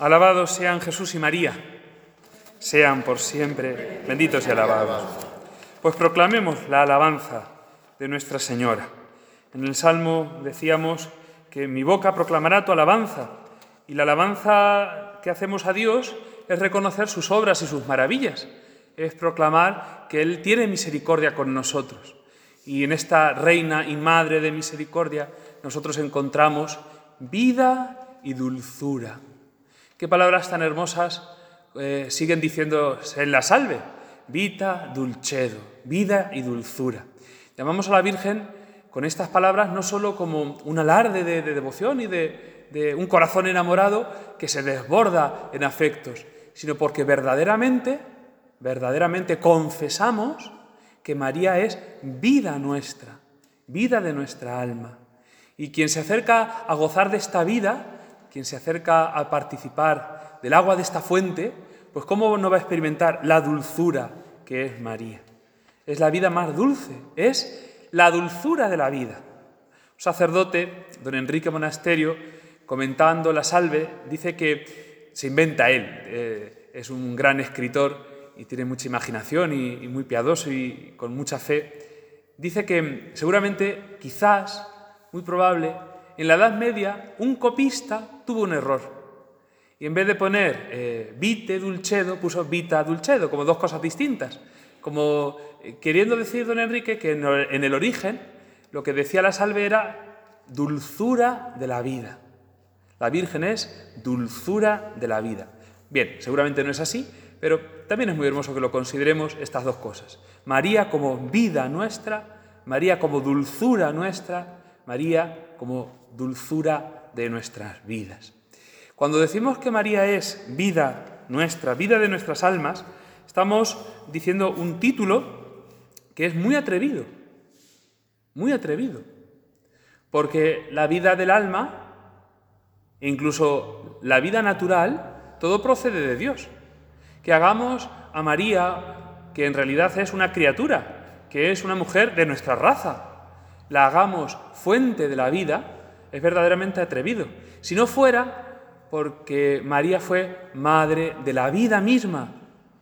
Alabados sean Jesús y María, sean por siempre benditos y alabados. Pues proclamemos la alabanza de Nuestra Señora. En el Salmo decíamos que mi boca proclamará tu alabanza y la alabanza que hacemos a Dios es reconocer sus obras y sus maravillas, es proclamar que Él tiene misericordia con nosotros. Y en esta Reina y Madre de Misericordia nosotros encontramos vida y dulzura. Qué palabras tan hermosas eh, siguen diciendo en la salve. Vita dulcedo, vida y dulzura. Llamamos a la Virgen con estas palabras no solo como un alarde de, devoción y de, de un corazón enamorado que se desborda en afectos, sino porque verdaderamente, verdaderamente confesamos que María es vida nuestra, vida de nuestra alma. Y quien se acerca a gozar de esta vida, quien se acerca a participar del agua de esta fuente, pues cómo no va a experimentar la dulzura que es María. Es la vida más dulce, es la dulzura de la vida. Un sacerdote, don Enrique Monasterio, comentando la salve, dice que se inventa él, eh, es un gran escritor y tiene mucha imaginación y muy piadoso y con mucha fe. Dice que seguramente, quizás, muy probable, en la Edad Media un copista tuvo un error. Y en vez de poner eh, vite dulcedo, puso vita dulcedo, como dos cosas distintas. Como eh, queriendo decir don Enrique que en el origen lo que decía la salve era dulzura de la vida. La Virgen es dulzura de la vida. Bien, seguramente no es así, pero también es muy hermoso que lo consideremos estas dos cosas. María como vida nuestra, María como dulzura nuestra, María como dulzura de nuestras vidas. Cuando decimos que María es vida nuestra, vida de nuestras almas, estamos diciendo un título que es muy atrevido, muy atrevido, porque la vida del alma, incluso la vida natural, todo procede de Dios. Que hagamos a María, que en realidad es una criatura, que es una mujer de nuestra raza, la hagamos fuente de la vida, es verdaderamente atrevido. Si no fuera porque María fue madre de la vida misma,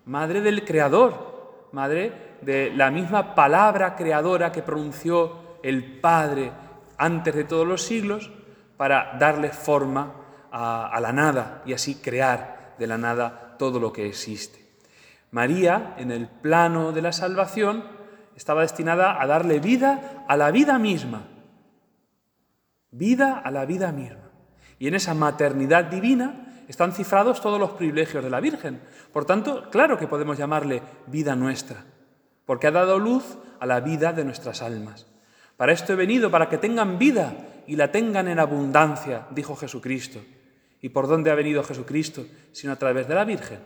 madre del Creador, madre de la misma palabra creadora que pronunció el Padre antes de todos los siglos para darle forma a, a la nada y así crear de la nada todo lo que existe. María, en el plano de la salvación, estaba destinada a darle vida a la vida misma, vida a la vida misma. Y en esa maternidad divina están cifrados todos los privilegios de la Virgen. Por tanto, claro que podemos llamarle vida nuestra, porque ha dado luz a la vida de nuestras almas. Para esto he venido, para que tengan vida y la tengan en abundancia, dijo Jesucristo. ¿Y por dónde ha venido Jesucristo? Sino a través de la Virgen.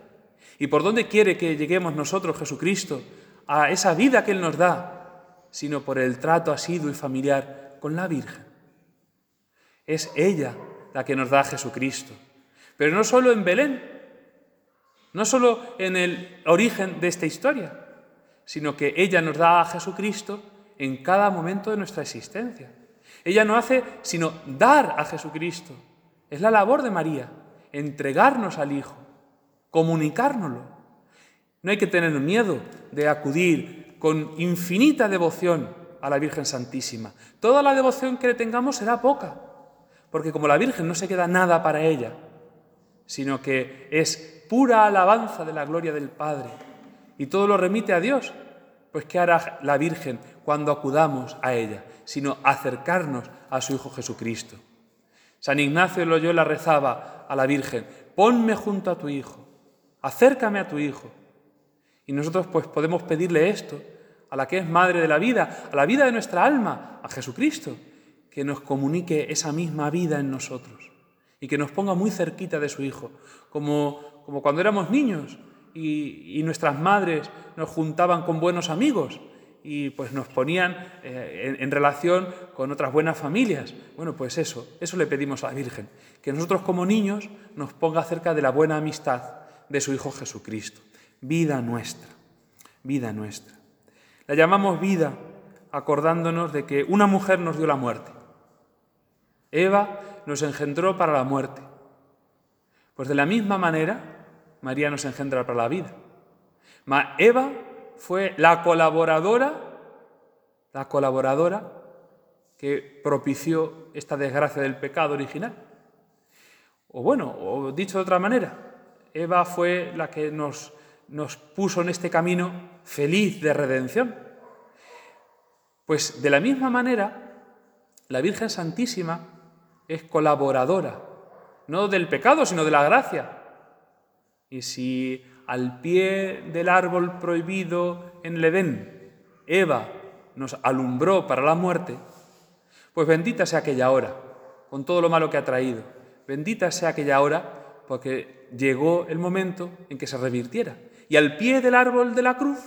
¿Y por dónde quiere que lleguemos nosotros, Jesucristo, a esa vida que Él nos da? Sino por el trato asiduo y familiar con la Virgen. Es ella la que nos da a Jesucristo. Pero no solo en Belén, no solo en el origen de esta historia, sino que ella nos da a Jesucristo en cada momento de nuestra existencia. Ella no hace sino dar a Jesucristo. Es la labor de María, entregarnos al Hijo, comunicárnoslo. No hay que tener miedo de acudir con infinita devoción a la Virgen Santísima. Toda la devoción que le tengamos será poca, porque como la Virgen no se queda nada para ella, sino que es pura alabanza de la gloria del Padre y todo lo remite a Dios, pues ¿qué hará la Virgen cuando acudamos a ella? Sino acercarnos a su Hijo Jesucristo. San Ignacio de Loyola rezaba a la Virgen, ponme junto a tu Hijo, acércame a tu Hijo. Y nosotros pues podemos pedirle esto a la que es Madre de la vida, a la vida de nuestra alma, a Jesucristo, que nos comunique esa misma vida en nosotros y que nos ponga muy cerquita de su Hijo, como, como cuando éramos niños y, nuestras madres nos juntaban con buenos amigos y pues nos ponían eh, en, en, relación con otras buenas familias. Bueno, pues eso, eso le pedimos a la Virgen, que nosotros como niños nos ponga cerca de la buena amistad de su Hijo Jesucristo. Vida nuestra, vida nuestra. La llamamos vida acordándonos de que una mujer nos dio la muerte Eva nos engendró para la muerte. Pues de la misma manera, María nos engendra para la vida. Eva fue la colaboradora, la colaboradora que propició esta desgracia del pecado original. O bueno, o dicho de otra manera, Eva fue la que nos, nos puso en este camino feliz de redención. Pues de la misma manera, la Virgen Santísima es colaboradora, no del pecado, sino de la gracia. Y si al pie del árbol prohibido en el Edén, Eva nos alumbró para la muerte, pues bendita sea aquella hora, con todo lo malo que ha traído. Bendita sea aquella hora, porque llegó el momento en que se revirtiera. Y al pie del árbol de la cruz,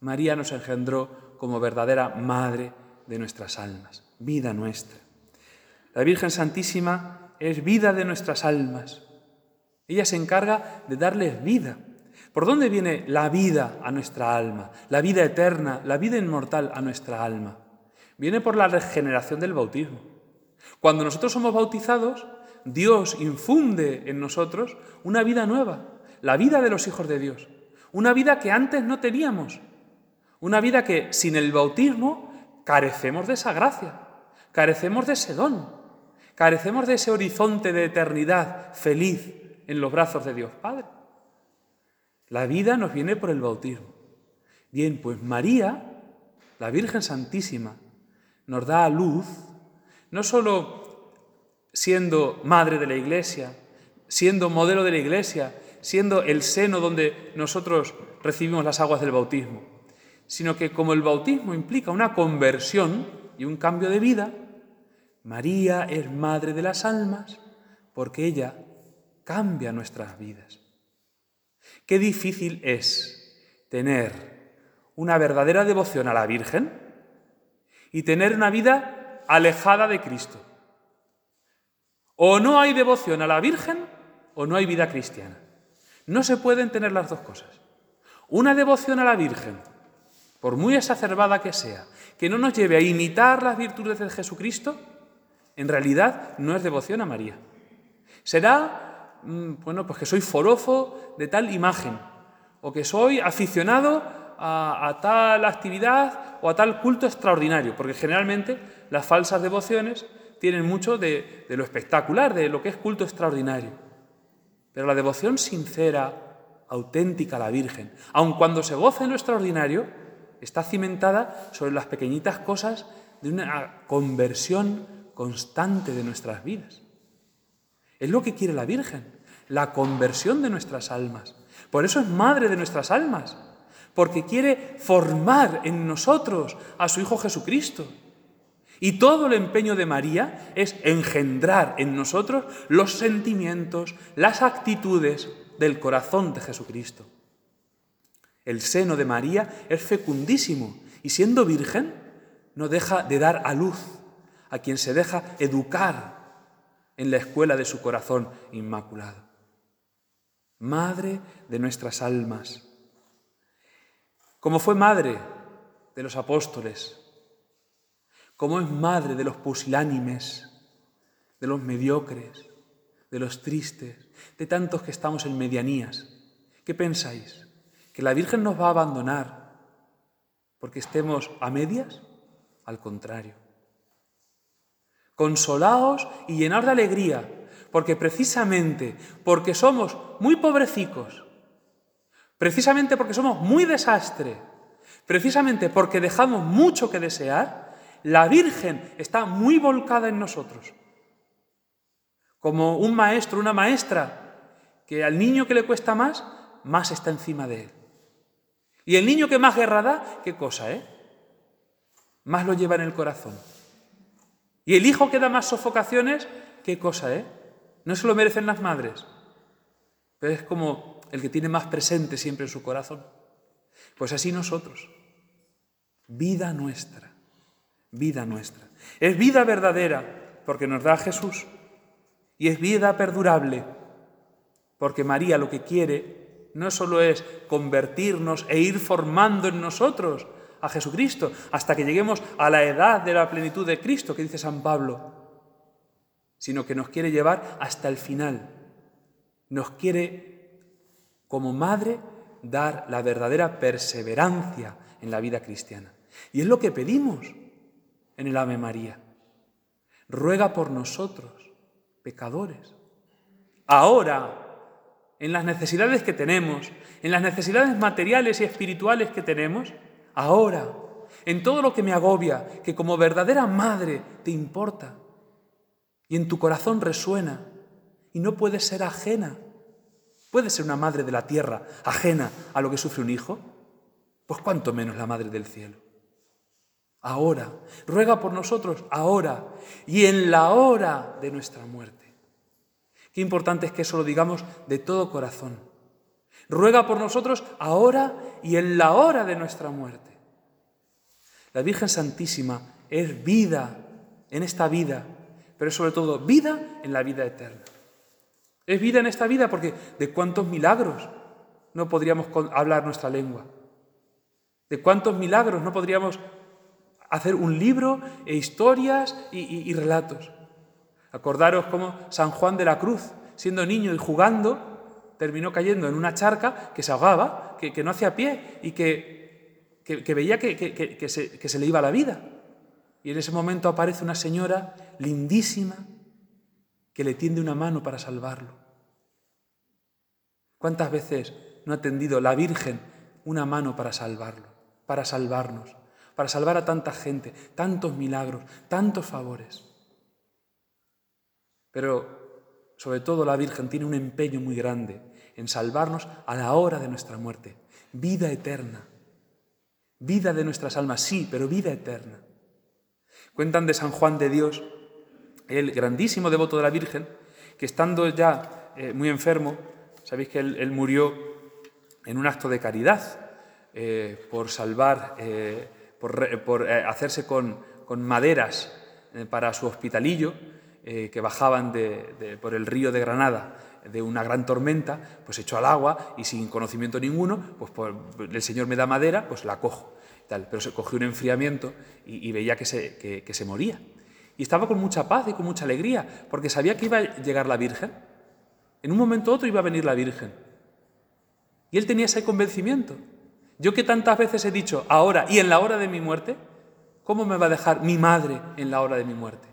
María nos engendró como verdadera madre de nuestras almas, vida nuestra. La Virgen Santísima es vida de nuestras almas. Ella se encarga de darles vida. ¿Por dónde viene la vida a nuestra alma? La vida eterna, la vida inmortal a nuestra alma. Viene por la regeneración del bautismo. Cuando nosotros somos bautizados, Dios infunde en nosotros una vida nueva, la vida de los hijos de Dios. Una vida que antes no teníamos. Una vida que sin el bautismo carecemos de esa gracia, carecemos de ese don, carecemos de ese horizonte de eternidad feliz en los brazos de Dios Padre. La vida nos viene por el bautismo. Bien, pues María, la Virgen Santísima, nos da a luz no solo siendo madre de la Iglesia, siendo modelo de la Iglesia, siendo el seno donde nosotros recibimos las aguas del bautismo, sino que como el bautismo implica una conversión y un cambio de vida, María es madre de las almas porque ella cambia nuestras vidas. Qué difícil es tener una verdadera devoción a la Virgen y tener una vida alejada de Cristo. O no hay devoción a la Virgen o no hay vida cristiana. No se pueden tener las dos cosas. Una devoción a la Virgen, por muy exacerbada que sea, que no nos lleve a imitar las virtudes de Jesucristo, en realidad no es devoción a María. Será, mm, bueno, pues que soy forofo de tal imagen, o que soy aficionado a, tal actividad o a tal culto extraordinario, porque generalmente las falsas devociones tienen mucho de, de lo espectacular, de lo que es culto extraordinario. Pero la devoción sincera, auténtica a la Virgen, aun cuando se goce en lo extraordinario, está cimentada sobre las pequeñitas cosas de una conversión constante de nuestras vidas. Es lo que quiere la Virgen, la conversión de nuestras almas. Por eso es madre de nuestras almas porque quiere formar en nosotros a su Hijo Jesucristo. Y todo el empeño de María es engendrar en nosotros los sentimientos, las actitudes del corazón de Jesucristo. El seno de María es fecundísimo y siendo virgen no deja de dar a luz a quien se deja educar en la escuela de su corazón inmaculado. Madre de nuestras almas como fue madre de los apóstoles, como es madre de los pusilánimes, de los mediocres, de los tristes, de tantos que estamos en medianías. ¿Qué pensáis? ¿Que la Virgen nos va a abandonar porque estemos a medias? Al contrario. Consolaos y llenar de alegría, porque precisamente porque somos muy pobrecicos, Precisamente porque somos muy desastre, precisamente porque dejamos mucho que desear, la Virgen está muy volcada en nosotros. Como un maestro, una maestra, que al niño que le cuesta más, más está encima de él. Y el niño que más guerra da, ¿qué cosa, eh? Más lo lleva en el corazón. Y el hijo que da más sofocaciones, ¿qué cosa, eh? No se lo merecen las madres. Pero es como el que tiene más presente siempre en su corazón. Pues así nosotros. Vida nuestra, vida nuestra. Es vida verdadera porque nos da Jesús y es vida perdurable porque María lo que quiere no solo es convertirnos e ir formando en nosotros a Jesucristo hasta que lleguemos a la edad de la plenitud de Cristo, que dice San Pablo, sino que nos quiere llevar hasta el final, nos quiere, como madre, dar la verdadera perseverancia en la vida cristiana. Y es lo que pedimos en el Ave María. Ruega por nosotros, pecadores. Ahora, en las necesidades que tenemos, en las necesidades materiales y espirituales que tenemos, ahora, en todo lo que me agobia, que como verdadera madre te importa y en tu corazón resuena y no puedes ser ajena. ¿Puede ser una madre de la tierra ajena a lo que sufre un hijo? Pues cuánto menos la madre del cielo. Ahora, ruega por nosotros ahora y en la hora de nuestra muerte. Qué importante es que eso lo digamos de todo corazón. Ruega por nosotros ahora y en la hora de nuestra muerte. La Virgen Santísima es vida en esta vida, pero sobre todo vida en la vida eterna. Es vida en esta vida porque de cuántos milagros no podríamos hablar nuestra lengua. De cuántos milagros no podríamos hacer un libro e historias y, relatos. Acordaros cómo San Juan de la Cruz, siendo niño y jugando, terminó cayendo en una charca que se ahogaba, que, no hacía pie y que, que veía que, se, que se le iba la vida. Y en ese momento aparece una señora lindísima que le tiende una mano para salvarlo. ¿Cuántas veces no ha tendido la Virgen una mano para salvarlo, para salvarnos? Para salvar a tanta gente, tantos milagros, tantos favores. Pero sobre todo la Virgen tiene un empeño muy grande en salvarnos a la hora de nuestra muerte. Vida eterna. Vida de nuestras almas, sí, pero vida eterna. Cuentan de San Juan de Dios, el grandísimo devoto de la Virgen, que estando ya eh, muy enfermo, sabéis que él, murió en un acto de caridad eh, por salvar eh, por, eh, hacerse con, maderas eh, para su hospitalillo, eh, que bajaban por el río de Granada de una gran tormenta, pues echó al agua y sin conocimiento ninguno, pues el Señor me da madera, pues la cojo. Tal. Pero se cogió un enfriamiento y, veía que se, que se moría. Y estaba con mucha paz y con mucha alegría, porque sabía que iba a llegar la Virgen. En un momento u otro iba a venir la Virgen. Y él tenía ese convencimiento. Yo que tantas veces he dicho ahora y en la hora de mi muerte, ¿cómo me va a dejar mi madre en la hora de mi muerte?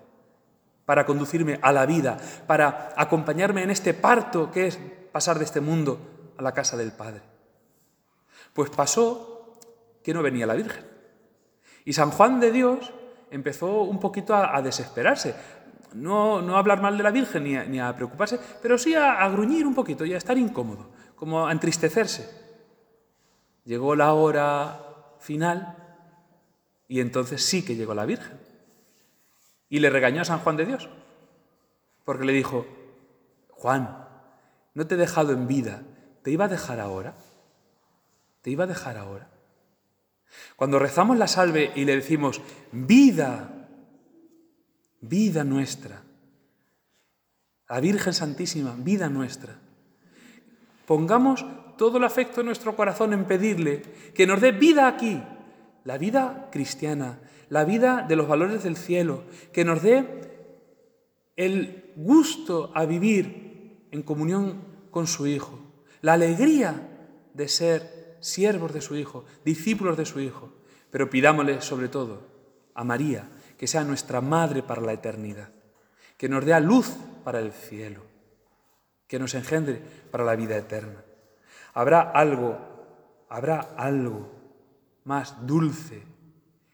Para conducirme a la vida, para acompañarme en este parto que es pasar de este mundo a la casa del Padre. Pues pasó que no venía la Virgen. Y San Juan de Dios empezó un poquito a, desesperarse. No, no, a hablar mal de la Virgen ni a, preocuparse, pero sí a, a gruñir un poquito y a estar incómodo, como a entristecerse. Llegó la hora final y entonces sí que llegó la Virgen. Y le regañó a San Juan de Dios, porque le dijo, Juan, no te he dejado en vida, ¿te iba a dejar ahora? ¿Te iba a dejar ahora? Cuando rezamos la salve y le decimos, vida, vida nuestra, la Virgen Santísima, vida nuestra, pongamos todo el afecto de nuestro corazón en pedirle que nos dé vida aquí, la vida cristiana, la vida de los valores del cielo, que nos dé el gusto a vivir en comunión con su Hijo, la alegría de ser siervos de su Hijo, discípulos de su Hijo, pero pidámosle sobre todo a María, que sea nuestra Madre para la eternidad, que nos dé luz para el cielo, que nos engendre para la vida eterna. ¿Habrá algo, habrá algo más dulce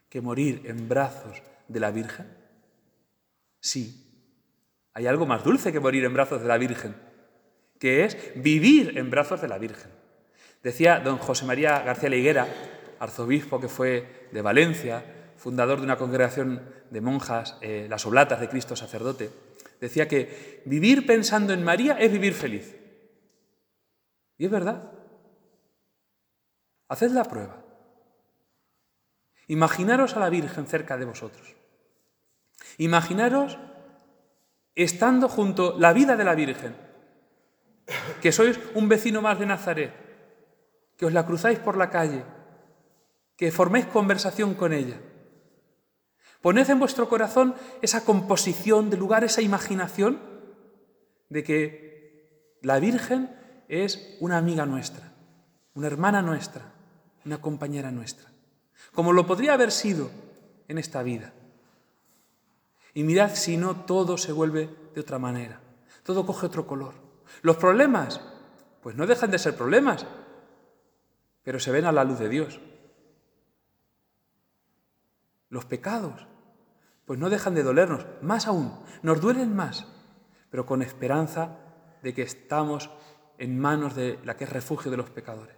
que morir en brazos de la Virgen? Sí, hay algo más dulce que morir en brazos de la Virgen, que es vivir en brazos de la Virgen. Decía don José María García Liguera, arzobispo que fue de Valencia, fundador de una congregación de monjas, eh, las Oblatas de Cristo sacerdote, decía que vivir pensando en María es vivir feliz. Y es verdad. Haced la prueba. Imaginaros a la Virgen cerca de vosotros. Imaginaros estando junto la vida de la Virgen, que sois un vecino más de Nazaret, que os la cruzáis por la calle, que forméis conversación con ella. Poned en vuestro corazón esa composición de lugar, esa imaginación de que La Virgen es una amiga nuestra, una hermana nuestra, una compañera nuestra, como lo podría haber sido en esta vida. Y mirad si no todo se vuelve de otra manera, todo coge otro color. Los problemas, pues no dejan de ser problemas, pero se ven a la luz de Dios. Los pecados, pues no dejan de dolernos, más aún, nos duelen más, pero con esperanza de que estamos en manos de la que es refugio de los pecadores.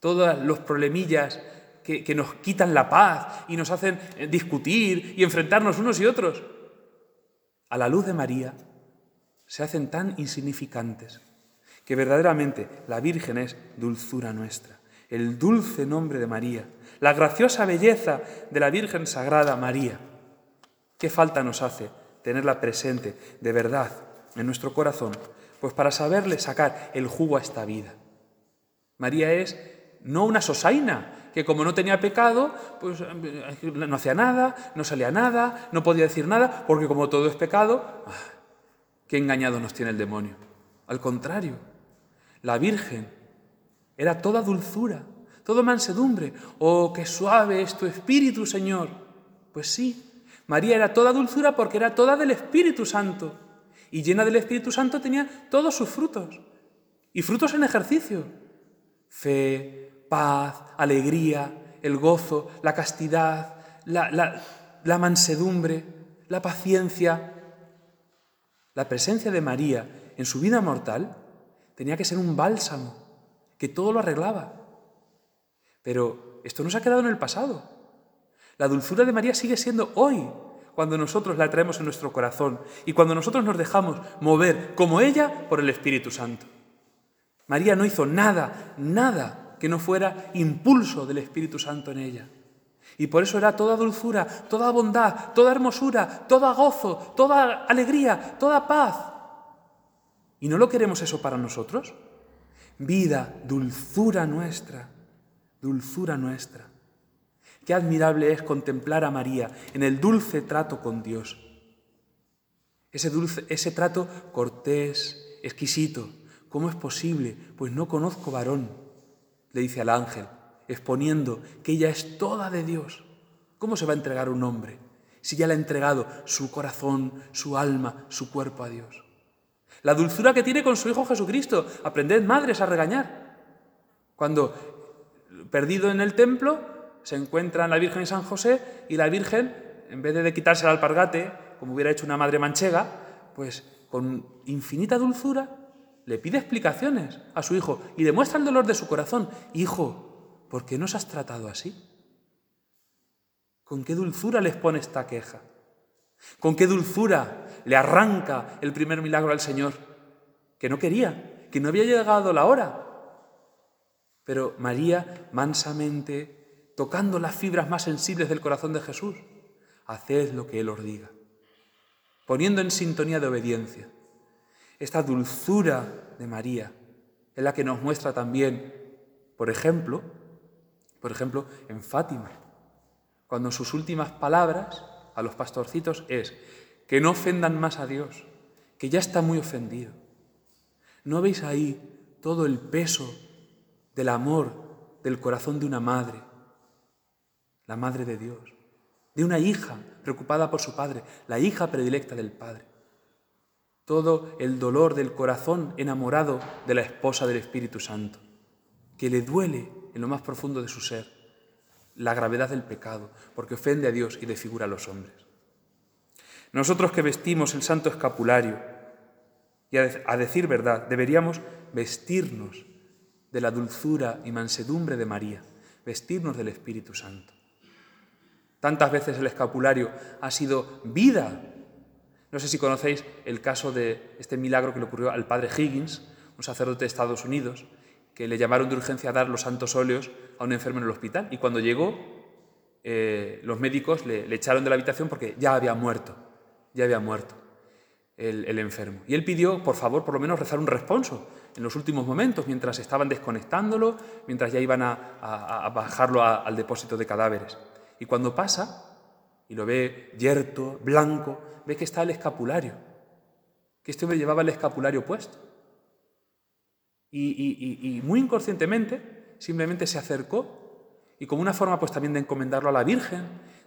Todos los problemillas que, que, nos quitan la paz y nos hacen discutir y enfrentarnos unos y otros, a la luz de María se hacen tan insignificantes que verdaderamente la Virgen es dulzura nuestra, el dulce nombre de María, la graciosa belleza de la Virgen Sagrada María. ¿Qué falta nos hace tenerla presente de verdad en nuestro corazón? Pues para saberle sacar el jugo a esta vida. María es no una sosaina, que como no tenía pecado, pues no hacía nada, no salía nada, no podía decir nada, porque como todo es pecado, ah, qué engañado nos tiene el demonio. Al contrario, la Virgen era toda dulzura, todo mansedumbre. Oh, qué suave es tu espíritu, Señor. Pues sí, María era toda dulzura porque era toda del Espíritu Santo. Y llena del Espíritu Santo tenía todos sus frutos. Y frutos en ejercicio. Fe, paz, alegría, el gozo, la castidad, la, la mansedumbre, la paciencia. La presencia de María en su vida mortal tenía que ser un bálsamo que todo lo arreglaba. Pero esto no se ha quedado en el pasado. La dulzura de María sigue siendo hoy, cuando nosotros la traemos en nuestro corazón y cuando nosotros nos dejamos mover como ella por el Espíritu Santo. María no hizo nada, nada que no fuera impulso del Espíritu Santo en ella. Y por eso era toda dulzura, toda bondad, toda hermosura, todo gozo, toda alegría, toda paz. ¿Y no lo queremos eso para nosotros? Vida, dulzura nuestra dulzura nuestra. Qué admirable es contemplar a María en el dulce trato con Dios. Ese, dulce, ese trato cortés, exquisito. ¿Cómo es posible? Pues no conozco varón, le dice al ángel, exponiendo que ella es toda de Dios. ¿Cómo se va a entregar un hombre si ya le ha entregado su corazón, su alma, su cuerpo a Dios? La dulzura que tiene con su Hijo Jesucristo. Aprended, madres, a regañar. Cuando perdido en el templo, se encuentran la Virgen y San José y la Virgen, en vez de quitarse el alpargate, como hubiera hecho una madre manchega, pues con infinita dulzura le pide explicaciones a su hijo y demuestra el dolor de su corazón. Hijo, ¿por qué nos has tratado así? ¿Con qué dulzura les pone esta queja? ¿Con qué dulzura le arranca el primer milagro al Señor? Que no quería, que no había llegado la hora, pero María, mansamente, tocando las fibras más sensibles del corazón de Jesús, haced lo que Él os diga, poniendo en sintonía de obediencia. Esta dulzura de María es la que nos muestra también, por ejemplo, por ejemplo, en Fátima, cuando sus últimas palabras a los pastorcitos es que no ofendan más a Dios, que ya está muy ofendido. ¿No veis ahí todo el peso del amor del corazón de una madre, la madre de Dios, de una hija preocupada por su padre, la hija predilecta del padre. Todo el dolor del corazón enamorado de la esposa del Espíritu Santo, que le duele en lo más profundo de su ser la gravedad del pecado, porque ofende a Dios y desfigura a los hombres. Nosotros que vestimos el santo escapulario, y a decir verdad, deberíamos vestirnos de la dulzura y mansedumbre de María, vestirnos del Espíritu Santo. Tantas veces el escapulario ha sido vida. No sé si conocéis el caso de este milagro que le ocurrió al padre Higgins, un sacerdote de Estados Unidos, que le llamaron de urgencia a dar los santos óleos a un enfermo en el hospital. Y cuando llegó, eh, los médicos le, echaron de la habitación porque ya había muerto, ya había muerto el, enfermo. Y él pidió, por favor, por lo menos rezar un responso en los últimos momentos, mientras estaban desconectándolo, mientras ya iban a, bajarlo al depósito de cadáveres. Y cuando pasa y lo ve yerto, blanco, ve que está el escapulario, que este hombre llevaba el escapulario puesto. Y, muy inconscientemente simplemente se acercó y como una forma pues también de encomendarlo a la Virgen,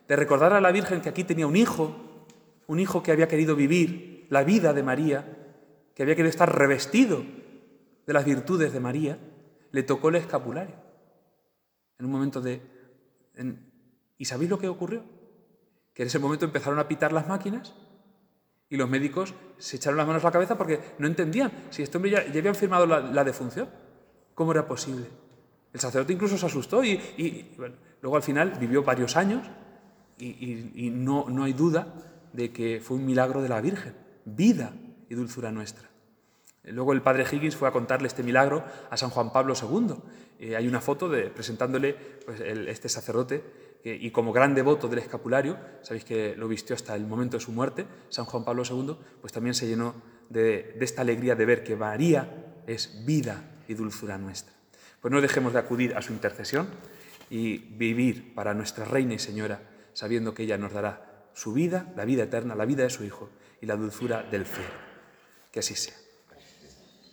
de recordar a la Virgen que aquí tenía un hijo, un hijo que había querido vivir la vida de María, que había querido estar revestido de las virtudes de María, le tocó el escapulario. En un momento de... ¿Y sabéis lo que ocurrió? Que en ese momento empezaron a pitar las máquinas y los médicos se echaron las manos a la cabeza porque no entendían si este hombre ya, habían firmado la, defunción. ¿Cómo era posible? El sacerdote incluso se asustó y, luego al final vivió varios años y, no, no hay duda de que fue un milagro de la Virgen, vida y dulzura nuestra. Luego el padre Higgins fue a contarle este milagro a San Juan Pablo II. Eh, hay una foto de, presentándole pues, este sacerdote y como gran devoto del escapulario, sabéis que lo vistió hasta el momento de su muerte, San Juan Pablo II, pues también se llenó de, esta alegría de ver que María es vida y dulzura nuestra. Pues no dejemos de acudir a su intercesión y vivir para nuestra Reina y Señora, sabiendo que ella nos dará su vida, la vida eterna, la vida de su Hijo y la dulzura del cielo. Que así sea.